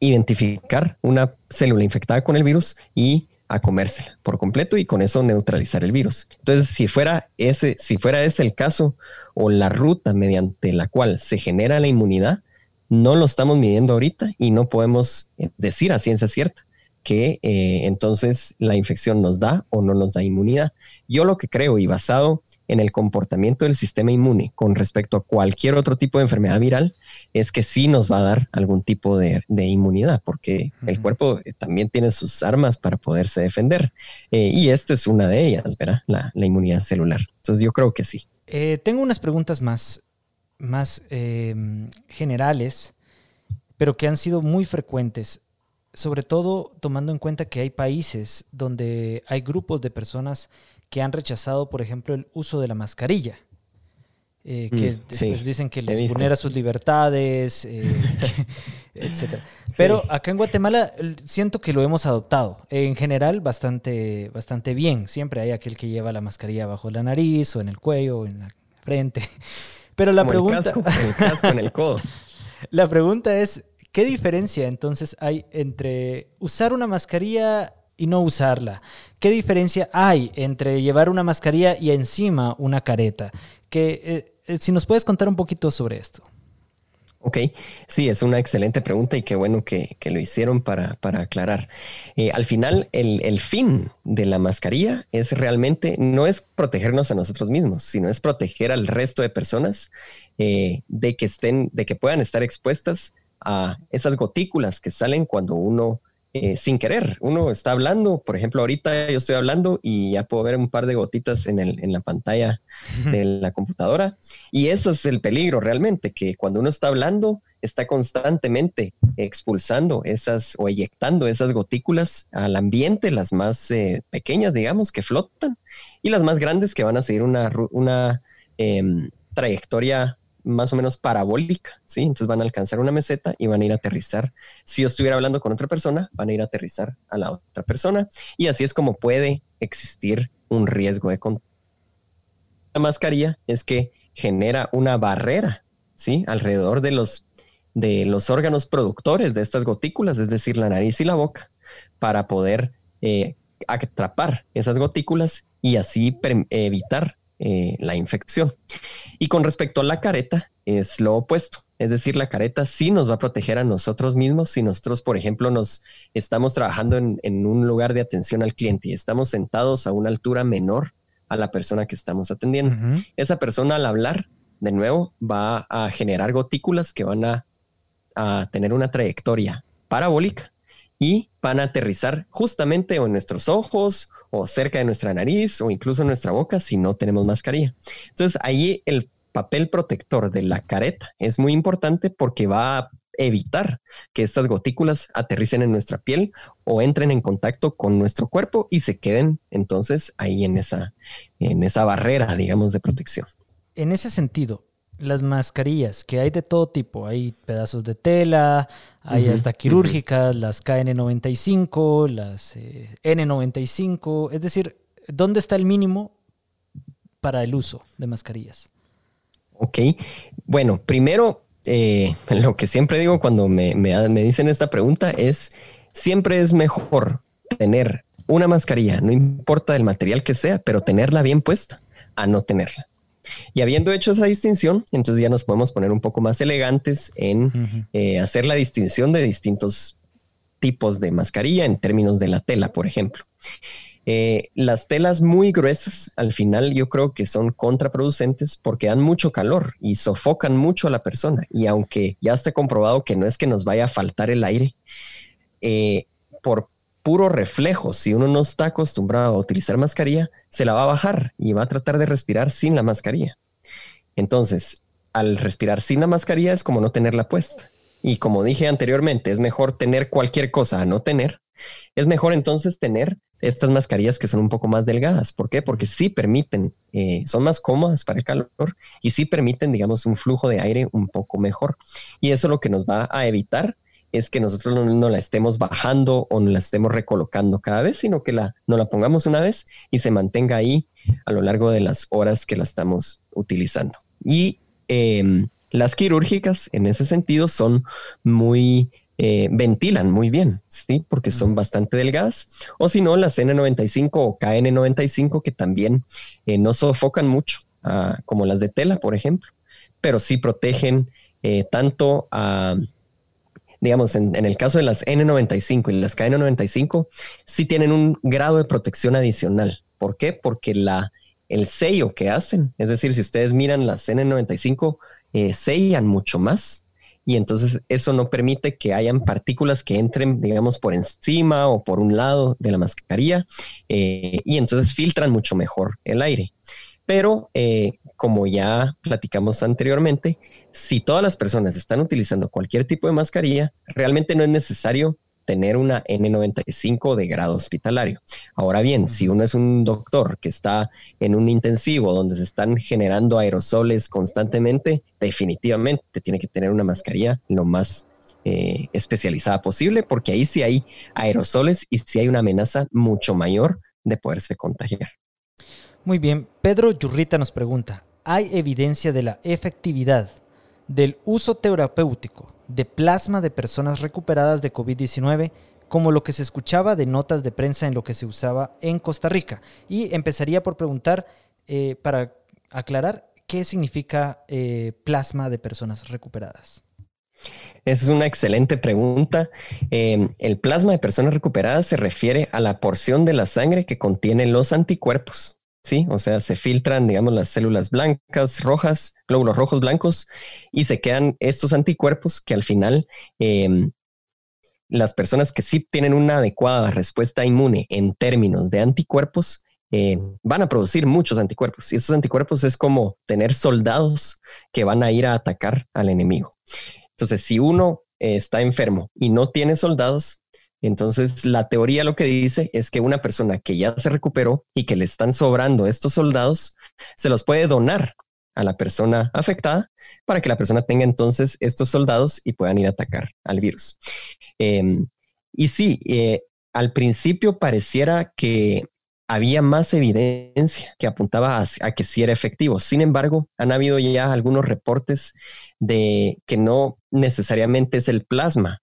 identificar una célula infectada con el virus y a comérsela por completo y con eso neutralizar el virus. Entonces, si fuera ese, si fuera ese el caso o la ruta mediante la cual se genera la inmunidad, no lo estamos midiendo ahorita y no podemos eh, decir a ciencia cierta que eh, entonces la infección nos da o no nos da inmunidad. Yo lo que creo y basado en el comportamiento del sistema inmune con respecto a cualquier otro tipo de enfermedad viral es que sí nos va a dar algún tipo de, inmunidad porque el cuerpo eh, también tiene sus armas para poderse defender eh, y esta es una de ellas, ¿verdad? La, inmunidad celular. Entonces yo creo que sí. tengo unas preguntas más, más em, generales, pero que han sido muy frecuentes sobre todo tomando en cuenta que hay países donde hay grupos de personas que han rechazado, por ejemplo, el uso de la mascarilla. Eh, que mm, dicen que les vulnera sus libertades, eh, <laughs> <laughs> etc. Pero acá en Guatemala siento que lo hemos adoptado. En general, bastante, bastante bien. Siempre hay aquel que lleva la mascarilla bajo la nariz o en el cuello o en la frente. <laughs> Pero la pregunta... el casco en el codo. La pregunta es, ¿Qué diferencia entonces hay entre usar una mascarilla y no usarla? ¿Qué diferencia hay entre llevar una mascarilla y encima una careta? Que, eh, eh, si nos puedes contar un poquito sobre esto. Ok, sí, es una excelente pregunta y qué bueno que, lo hicieron para, aclarar. Eh, al final, el, fin de la mascarilla es realmente, no es protegernos a nosotros mismos, sino es proteger al resto de personas de que estén, de que puedan estar expuestas a esas gotículas que salen cuando uno eh, sin querer, uno está hablando, por ejemplo, ahorita yo estoy hablando y ya puedo ver un par de gotitas en, el, en la pantalla <laughs> de la computadora. Y eso es el peligro realmente, que cuando uno está hablando, está constantemente expulsando esas o eyectando esas gotículas al ambiente, las más eh, pequeñas, digamos, que flotan, y las más grandes que van a seguir una, una em, trayectoria más o menos parabólica, ¿sí? Entonces van a alcanzar una meseta y van a ir a aterrizar. Si yo estuviera hablando con otra persona, van a ir a aterrizar a la otra persona y así es como puede existir un riesgo de contagio. La mascarilla es que genera una barrera, ¿sí? Alrededor de los, de los órganos productores de estas gotículas, es decir, la nariz y la boca, para poder eh, atrapar esas gotículas y así evitar eh, la infección. Y con respecto a la careta, es lo opuesto. Es decir, la careta sí nos va a proteger a nosotros mismos si nosotros, por ejemplo, nos estamos trabajando en, un lugar de atención al cliente y estamos sentados a una altura menor a la persona que estamos atendiendo. Esa persona al hablar, de nuevo, va a generar gotículas que van a, a tener una trayectoria parabólica y van a aterrizar justamente en nuestros ojos o cerca de nuestra nariz o incluso en nuestra boca si no tenemos mascarilla. Entonces ahí el papel protector de la careta es muy importante porque va a evitar que estas gotículas aterricen en nuestra piel o entren en contacto con nuestro cuerpo y se queden entonces ahí en esa, en esa barrera, digamos, de protección. En ese sentido, las mascarillas, que hay de todo tipo, hay pedazos de tela, hay hasta quirúrgicas, las KN95, las eh, N95, es decir, ¿dónde está el mínimo para el uso de mascarillas? Ok, bueno, primero, eh, <laughs> lo que siempre digo cuando me, me dicen esta pregunta es, siempre es mejor tener una mascarilla, no importa el material que sea, pero tenerla bien puesta a no tenerla. Y habiendo hecho esa distinción, entonces ya nos podemos poner un poco más elegantes en eh, hacer la distinción de distintos tipos de mascarilla en términos de la tela, por ejemplo. Eh, las telas muy gruesas, al final yo creo que son contraproducentes porque dan mucho calor y sofocan mucho a la persona. Y aunque ya está comprobado que no es que nos vaya a faltar el aire, eh, por puro reflejo, si uno no está acostumbrado a utilizar mascarilla, se la va a bajar y va a tratar de respirar sin la mascarilla. Entonces, al respirar sin la mascarilla es como no tenerla puesta. Y como dije anteriormente, es mejor tener cualquier cosa a no tener. Es mejor entonces tener estas mascarillas que son un poco más delgadas. ¿Por qué? Porque sí permiten, eh, son más cómodas para el calor y sí permiten, digamos, un flujo de aire un poco mejor. Y eso es lo que nos va a evitar es que nosotros no, la estemos bajando o no la estemos recolocando cada vez, sino que la, no la pongamos una vez y se mantenga ahí a lo largo de las horas que la estamos utilizando. Y em, las quirúrgicas en ese sentido son muy, eh, ventilan muy bien, ¿sí? Porque son bastante delgadas. O si no, las N95 o KN95 que también eh, no sofocan mucho, ah, como las de tela, por ejemplo, pero sí protegen eh, tanto a digamos, en, el caso de las N95 y las KN95, sí tienen un grado de protección adicional. ¿Por qué? Porque la, el sello que hacen, es decir, si ustedes miran las N95, eh, sellan mucho más y entonces eso no permite que hayan partículas que entren, digamos, por encima o por un lado de la mascarilla eh, y entonces filtran mucho mejor el aire. Pero eh, como ya platicamos anteriormente, si todas las personas están utilizando cualquier tipo de mascarilla, realmente no es necesario tener una N95 de grado hospitalario. Ahora bien, si uno es un doctor que está en un intensivo donde se están generando aerosoles constantemente, definitivamente tiene que tener una mascarilla lo más eh, especializada posible, porque ahí sí hay aerosoles y sí hay una amenaza mucho mayor de poderse contagiar. Muy bien, Pedro Yurrita nos pregunta, ¿hay evidencia de la efectividad del uso terapéutico de plasma de personas recuperadas de COVID-19, como lo que se escuchaba de notas de prensa en lo que se usaba en Costa Rica. Y empezaría por preguntar, eh, para aclarar, ¿qué significa eh, plasma de personas recuperadas? Esa es una excelente pregunta. Em, el plasma de personas recuperadas se refiere a la porción de la sangre que contiene los anticuerpos. Sí, o sea, se filtran, digamos, las células blancas, rojas, glóbulos rojos blancos, y se quedan estos anticuerpos que al final em, las personas que sí tienen una adecuada respuesta inmune en términos de anticuerpos, eh, van a producir muchos anticuerpos. Y esos anticuerpos es como tener soldados que van a ir a atacar al enemigo. Entonces, si uno está enfermo y no tiene soldados, entonces, la teoría lo que dice es que una persona que ya se recuperó y que le están sobrando estos soldados, se los puede donar a la persona afectada para que la persona tenga entonces estos soldados y puedan ir a atacar al virus. Em, y sí, eh, al principio pareciera que había más evidencia que apuntaba a, a, que sí era efectivo. Sin embargo, han habido ya algunos reportes de que no necesariamente es el plasma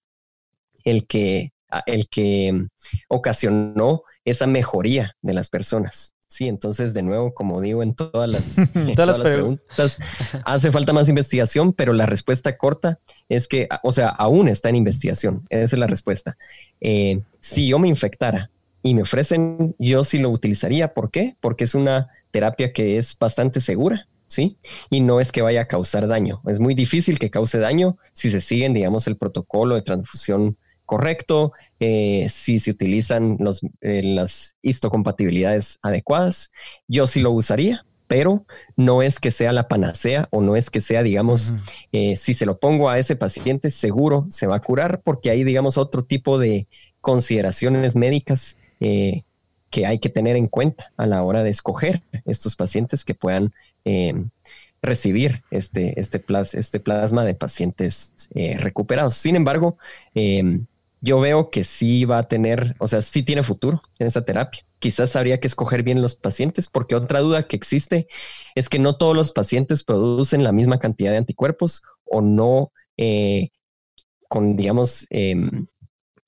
el que el que mm, ocasionó esa mejoría de las personas. Sí, entonces de nuevo, como digo en todas las, <laughs> todas, las preguntas, <laughs> hace falta más investigación, pero la respuesta corta es que, o sea, aún está en investigación. Esa es la respuesta. Eh, si yo me infectara y me ofrecen, yo sí lo utilizaría. ¿Por qué? Porque es una terapia que es bastante segura. ¿sí? Y no es que vaya a causar daño. Es muy difícil que cause daño si se siguen, digamos, el protocolo de transfusión correcto, eh, si se utilizan los, eh, las histocompatibilidades adecuadas. Yo sí lo usaría, pero no es que sea la panacea o no es que sea, digamos, eh, si se lo pongo a ese paciente, seguro se va a curar, porque hay, digamos, otro tipo de consideraciones médicas que hay que tener en cuenta a la hora de escoger estos pacientes que puedan recibir este, este, este plasma de pacientes recuperados. Sin embargo, yo veo que sí va a tener, o sea, sí tiene futuro en esa terapia. Quizás habría que escoger bien los pacientes, porque otra duda que existe es que no todos los pacientes producen la misma cantidad de anticuerpos o no eh, con, digamos, em,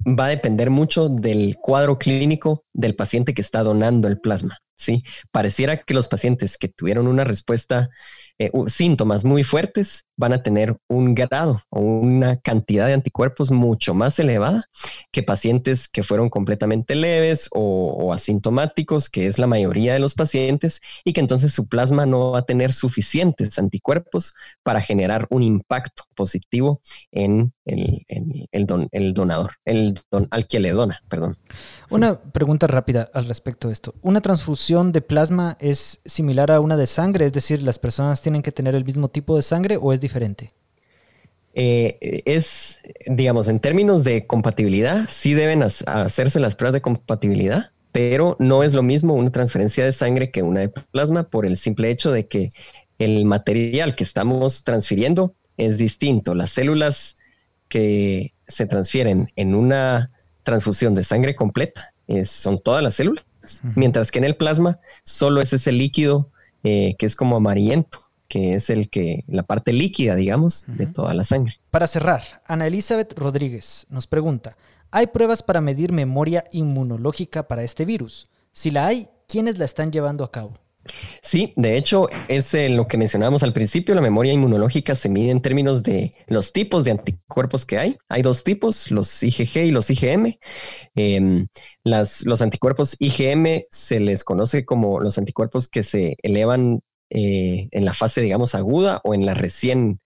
va a depender mucho del cuadro clínico del paciente que está donando el plasma. Sí, pareciera que los pacientes que tuvieron una respuesta eh, síntomas muy fuertes van a tener un grado o una cantidad de anticuerpos mucho más elevada que pacientes que fueron completamente leves o, asintomáticos, que es la mayoría de los pacientes, y que entonces su plasma no va a tener suficientes anticuerpos para generar un impacto positivo en el, donador, el don, al que le dona, perdón. Una pregunta rápida al respecto de esto. ¿Una transfusión de plasma es similar a una de sangre? Es decir, ¿las personas tienen que tener el mismo tipo de sangre o es diferente? Eh, es, digamos, en términos de compatibilidad, sí deben hacerse las pruebas de compatibilidad, pero no es lo mismo una transferencia de sangre que una de plasma por el simple hecho de que el material que estamos transfiriendo es distinto. Las células que se transfieren en una transfusión de sangre completa son todas las células, mientras que en el plasma solo es ese líquido eh, que es como amarillento, que es el que la parte líquida, digamos, de toda la sangre. Para cerrar, Ana Elizabeth Rodríguez nos pregunta, ¿hay pruebas para medir memoria inmunológica para este virus? Si la hay, ¿quiénes la están llevando a cabo? Sí, de hecho, es eh, lo que mencionábamos al principio, la memoria inmunológica se mide en términos de los tipos de anticuerpos que hay. Hay dos tipos, los IgG y los IgM. Em, los anticuerpos IgM se les conoce como los anticuerpos que se elevan eh, en la fase, digamos, aguda o en la recién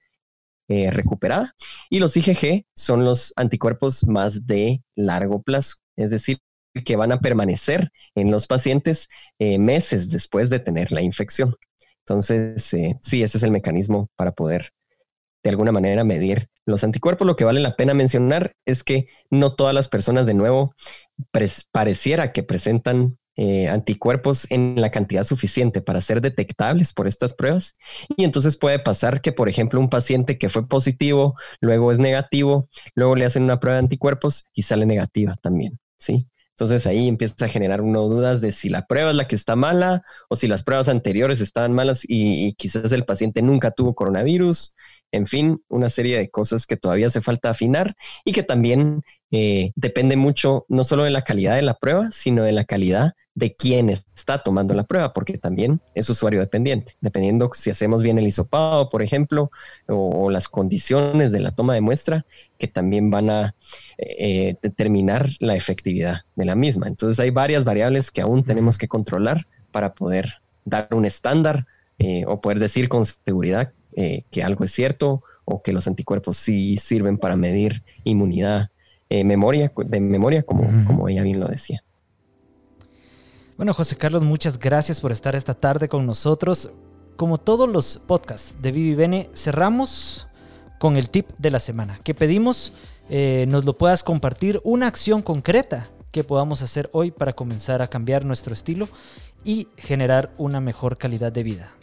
eh, recuperada. Y los IgG son los anticuerpos más de largo plazo, es decir, que van a permanecer en los pacientes eh, meses después de tener la infección. Entonces, sí, ese es el mecanismo para poder de alguna manera medir los anticuerpos. Lo que vale la pena mencionar es que no todas las personas de nuevo pareciera que presentan eh, anticuerpos en la cantidad suficiente para ser detectables por estas pruebas. Y entonces puede pasar que, por ejemplo, un paciente que fue positivo, luego es negativo, luego le hacen una prueba de anticuerpos y sale negativa también. ¿sí? Entonces ahí empieza a generar uno dudas de si la prueba es la que está mala o si las pruebas anteriores estaban malas y, quizás el paciente nunca tuvo coronavirus. En fin, una serie de cosas que todavía hace falta afinar y que también eh, depende mucho no solo de la calidad de la prueba, sino de la calidad de quién está tomando la prueba, porque también es usuario dependiente. Dependiendo si hacemos bien el hisopado, por ejemplo, o, las condiciones de la toma de muestra, que también van a eh, determinar la efectividad de la misma. Entonces hay varias variables que aún tenemos que controlar para poder dar un estándar eh, o poder decir con seguridad que algo es cierto o que los anticuerpos sí sirven para medir inmunidad eh, memoria, de memoria, como, como ella bien lo decía. Bueno, José Carlos, muchas gracias por estar esta tarde con nosotros. Como todos los podcasts de Vivi Bene, cerramos con el tip de la semana, que pedimos eh, nos lo puedas compartir una acción concreta que podamos hacer hoy para comenzar a cambiar nuestro estilo y generar una mejor calidad de vida.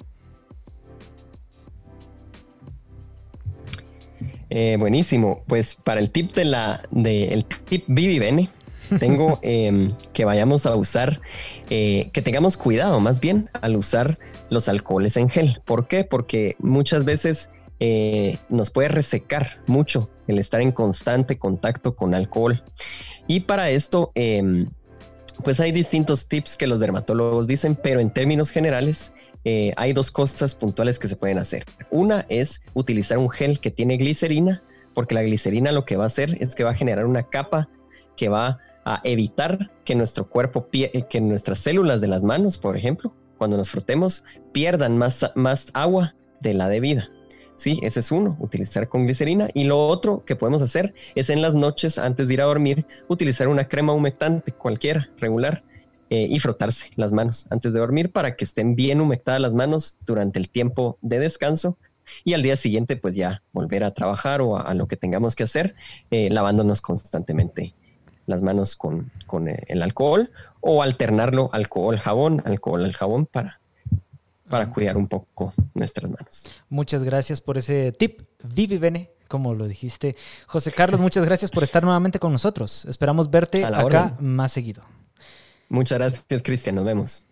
Eh, buenísimo. Pues para el tip de la de el tip Vivi Bene, <laughs> tengo em, que vayamos a usar, eh, que tengamos cuidado más bien al usar los alcoholes en gel. ¿Por qué? Porque muchas veces eh, nos puede resecar mucho el estar en constante contacto con alcohol. Y para esto, em, pues hay distintos tips que los dermatólogos dicen, pero en términos generales, eh, hay dos cosas puntuales que se pueden hacer. Una es utilizar un gel que tiene glicerina, porque la glicerina lo que va a hacer es que va a generar una capa que va a evitar que nuestro cuerpo, eh, que nuestras células de las manos, por ejemplo, cuando nos frotemos, pierdan más, más agua de la debida. Sí, ese es uno, utilizar con glicerina. Y lo otro que podemos hacer es en las noches, antes de ir a dormir, utilizar una crema humectante cualquiera, regular, eh, y frotarse las manos antes de dormir para que estén bien humectadas las manos durante el tiempo de descanso y al día siguiente pues ya volver a trabajar o a, lo que tengamos que hacer eh, lavándonos constantemente las manos con, con eh, el alcohol o alternarlo alcohol jabón alcohol al jabón para para cuidar un poco nuestras manos. Muchas gracias por ese tip. Vivi Bene, como lo dijiste. José Carlos, muchas gracias por estar nuevamente con nosotros. Esperamos verte acá más seguido. Muchas gracias, Cristian. Nos vemos.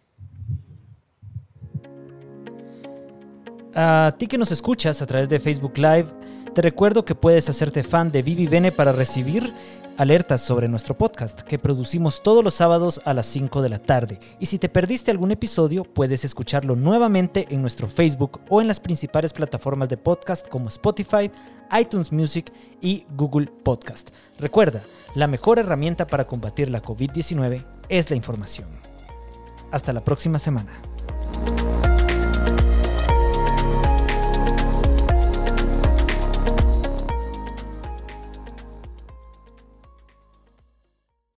A ti que nos escuchas a través de Facebook Live, te recuerdo que puedes hacerte fan de Vivi Bene para recibir alertas sobre nuestro podcast que producimos todos los sábados a las 5 de la tarde. Y si te perdiste algún episodio, puedes escucharlo nuevamente en nuestro Facebook o en las principales plataformas de podcast como Spotify, iTunes Music y Google Podcast. Recuerda, la mejor herramienta para combatir la COVID-19 es la información. Hasta la próxima semana.